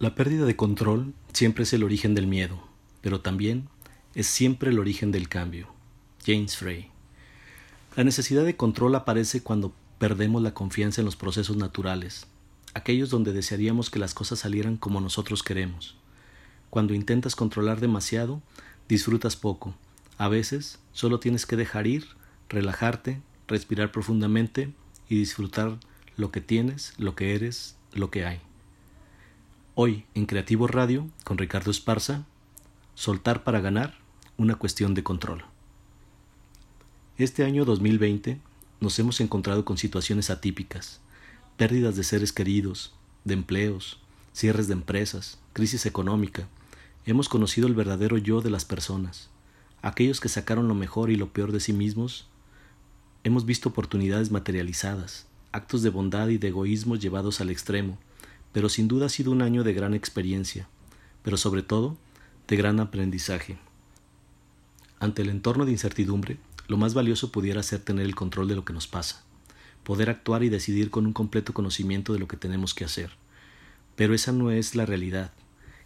La pérdida de control siempre es el origen del miedo, pero también es siempre el origen del cambio. James Frey. La necesidad de control aparece cuando perdemos la confianza en los procesos naturales, aquellos donde desearíamos que las cosas salieran como nosotros queremos. Cuando intentas controlar demasiado, disfrutas poco. A veces solo tienes que dejar ir, relajarte, respirar profundamente y disfrutar lo que tienes, lo que eres, lo que hay. Hoy en Creativo Radio, con Ricardo Esparza, Soltar para ganar, una cuestión de control. Este año 2020 nos hemos encontrado con situaciones atípicas, pérdidas de seres queridos, de empleos, cierres de empresas, crisis económica. Hemos conocido el verdadero yo de las personas, aquellos que sacaron lo mejor y lo peor de sí mismos. Hemos visto oportunidades materializadas, actos de bondad y de egoísmo llevados al extremo, pero sin duda ha sido un año de gran experiencia, pero sobre todo de gran aprendizaje. Ante el entorno de incertidumbre, lo más valioso pudiera ser tener el control de lo que nos pasa, poder actuar y decidir con un completo conocimiento de lo que tenemos que hacer. Pero esa no es la realidad.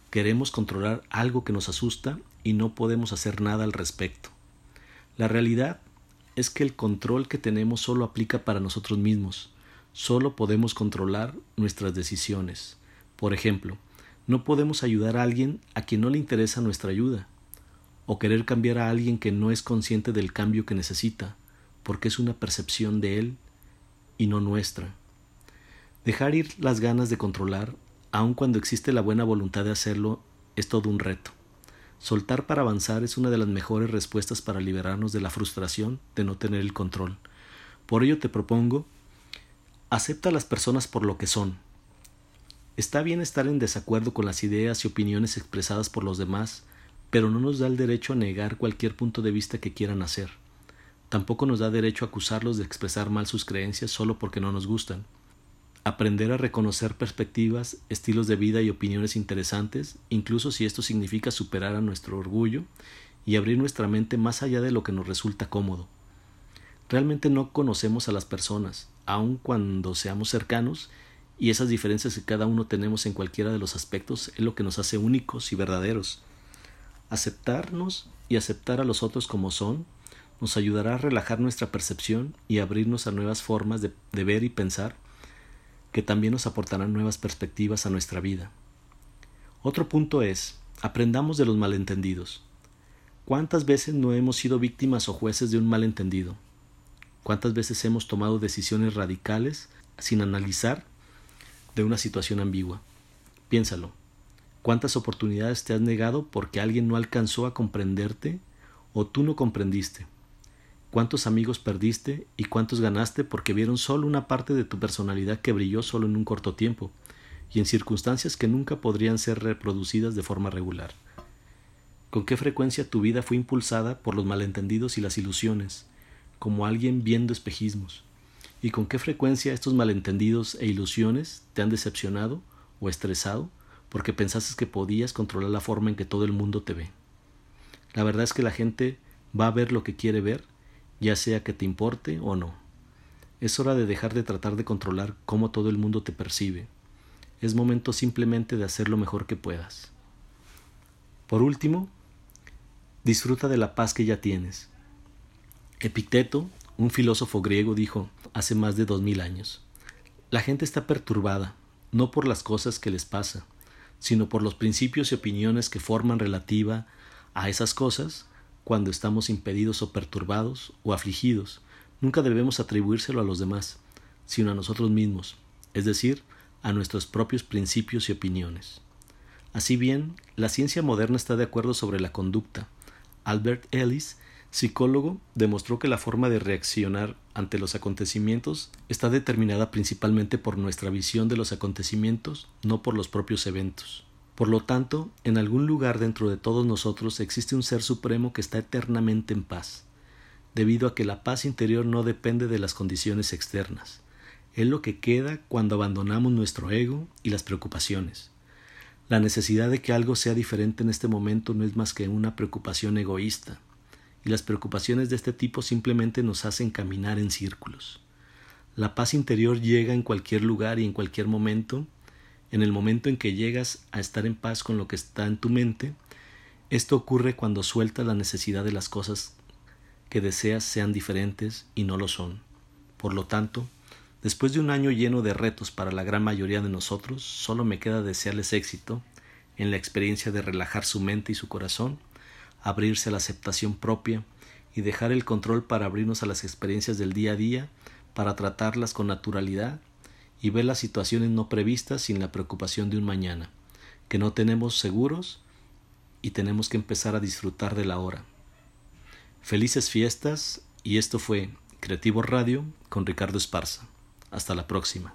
Queremos controlar algo que nos asusta y no podemos hacer nada al respecto. La realidad es que el control que tenemos solo aplica para nosotros mismos, Solo podemos controlar nuestras decisiones. Por ejemplo, no podemos ayudar a alguien a quien no le interesa nuestra ayuda, o querer cambiar a alguien que no es consciente del cambio que necesita, porque es una percepción de él y no nuestra. Dejar ir las ganas de controlar, aun cuando existe la buena voluntad de hacerlo, es todo un reto. Soltar para avanzar es una de las mejores respuestas para liberarnos de la frustración de no tener el control. Por ello te propongo Acepta a las personas por lo que son. Está bien estar en desacuerdo con las ideas y opiniones expresadas por los demás, pero no nos da el derecho a negar cualquier punto de vista que quieran hacer. Tampoco nos da derecho a acusarlos de expresar mal sus creencias solo porque no nos gustan. Aprender a reconocer perspectivas, estilos de vida y opiniones interesantes, incluso si esto significa superar a nuestro orgullo y abrir nuestra mente más allá de lo que nos resulta cómodo. Realmente no conocemos a las personas, aun cuando seamos cercanos, y esas diferencias que cada uno tenemos en cualquiera de los aspectos es lo que nos hace únicos y verdaderos. Aceptarnos y aceptar a los otros como son nos ayudará a relajar nuestra percepción y abrirnos a nuevas formas de, de ver y pensar que también nos aportarán nuevas perspectivas a nuestra vida. Otro punto es, aprendamos de los malentendidos. ¿Cuántas veces no hemos sido víctimas o jueces de un malentendido? ¿Cuántas veces hemos tomado decisiones radicales sin analizar de una situación ambigua? Piénsalo. ¿Cuántas oportunidades te has negado porque alguien no alcanzó a comprenderte o tú no comprendiste? ¿Cuántos amigos perdiste y cuántos ganaste porque vieron solo una parte de tu personalidad que brilló solo en un corto tiempo y en circunstancias que nunca podrían ser reproducidas de forma regular? ¿Con qué frecuencia tu vida fue impulsada por los malentendidos y las ilusiones? Como alguien viendo espejismos, y con qué frecuencia estos malentendidos e ilusiones te han decepcionado o estresado porque pensaste que podías controlar la forma en que todo el mundo te ve. La verdad es que la gente va a ver lo que quiere ver, ya sea que te importe o no. Es hora de dejar de tratar de controlar cómo todo el mundo te percibe. Es momento simplemente de hacer lo mejor que puedas. Por último, disfruta de la paz que ya tienes. Epicteto, un filósofo griego, dijo hace más de dos mil años La gente está perturbada, no por las cosas que les pasa, sino por los principios y opiniones que forman relativa a esas cosas cuando estamos impedidos o perturbados o afligidos. Nunca debemos atribuírselo a los demás, sino a nosotros mismos, es decir, a nuestros propios principios y opiniones. Así bien, la ciencia moderna está de acuerdo sobre la conducta. Albert Ellis psicólogo, demostró que la forma de reaccionar ante los acontecimientos está determinada principalmente por nuestra visión de los acontecimientos, no por los propios eventos. Por lo tanto, en algún lugar dentro de todos nosotros existe un ser supremo que está eternamente en paz, debido a que la paz interior no depende de las condiciones externas. Es lo que queda cuando abandonamos nuestro ego y las preocupaciones. La necesidad de que algo sea diferente en este momento no es más que una preocupación egoísta, y las preocupaciones de este tipo simplemente nos hacen caminar en círculos. La paz interior llega en cualquier lugar y en cualquier momento En el momento en que llegas a estar en paz con lo que está en tu mente, esto ocurre cuando sueltas la necesidad de las cosas que deseas sean diferentes y no lo son. Por lo tanto, después de un año lleno de retos para la gran mayoría de nosotros, solo me queda desearles éxito en la experiencia de relajar su mente y su corazón, abrirse a la aceptación propia y dejar el control para abrirnos a las experiencias del día a día, para tratarlas con naturalidad y ver las situaciones no previstas sin la preocupación de un mañana, que no tenemos seguros y tenemos que empezar a disfrutar de la hora. Felices fiestas y esto fue Creativo Radio con Ricardo Esparza. Hasta la próxima.